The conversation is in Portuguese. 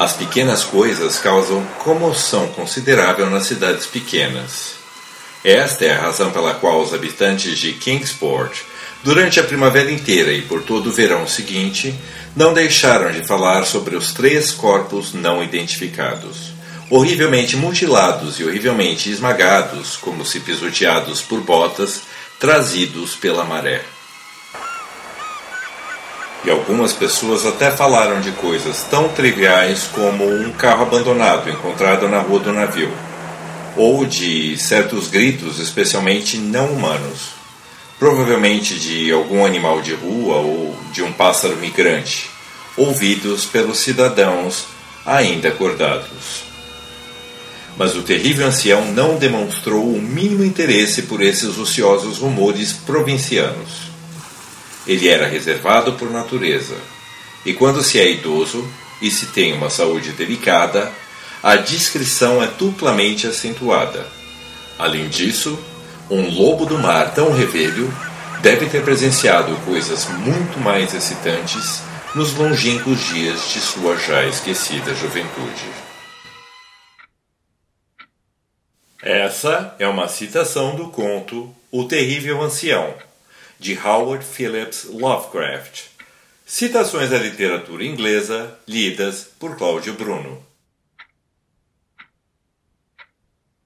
As pequenas coisas causam comoção considerável nas cidades pequenas. Esta é a razão pela qual os habitantes de Kingsport, durante a primavera inteira e por todo o verão seguinte, não deixaram de falar sobre os três corpos não identificados, horrivelmente mutilados e horrivelmente esmagados, como se pisoteados por botas, trazidos pela maré. E algumas pessoas até falaram de coisas tão triviais como um carro abandonado encontrado na rua do navio ou de certos gritos, especialmente não humanos, provavelmente de algum animal de rua ou de um pássaro migrante, ouvidos pelos cidadãos ainda acordados. Mas o terrível ancião não demonstrou o mínimo interesse por esses ociosos rumores provincianos. Ele era reservado por natureza, e quando se é idoso e se tem uma saúde delicada, a discrição é duplamente acentuada. Além disso, um lobo do mar tão revelho deve ter presenciado coisas muito mais excitantes nos longínquos dias de sua já esquecida juventude. Essa é uma citação do conto O Terrível Ancião, de Howard Phillips Lovecraft. Citações da literatura inglesa lidas por Cláudio Bruno.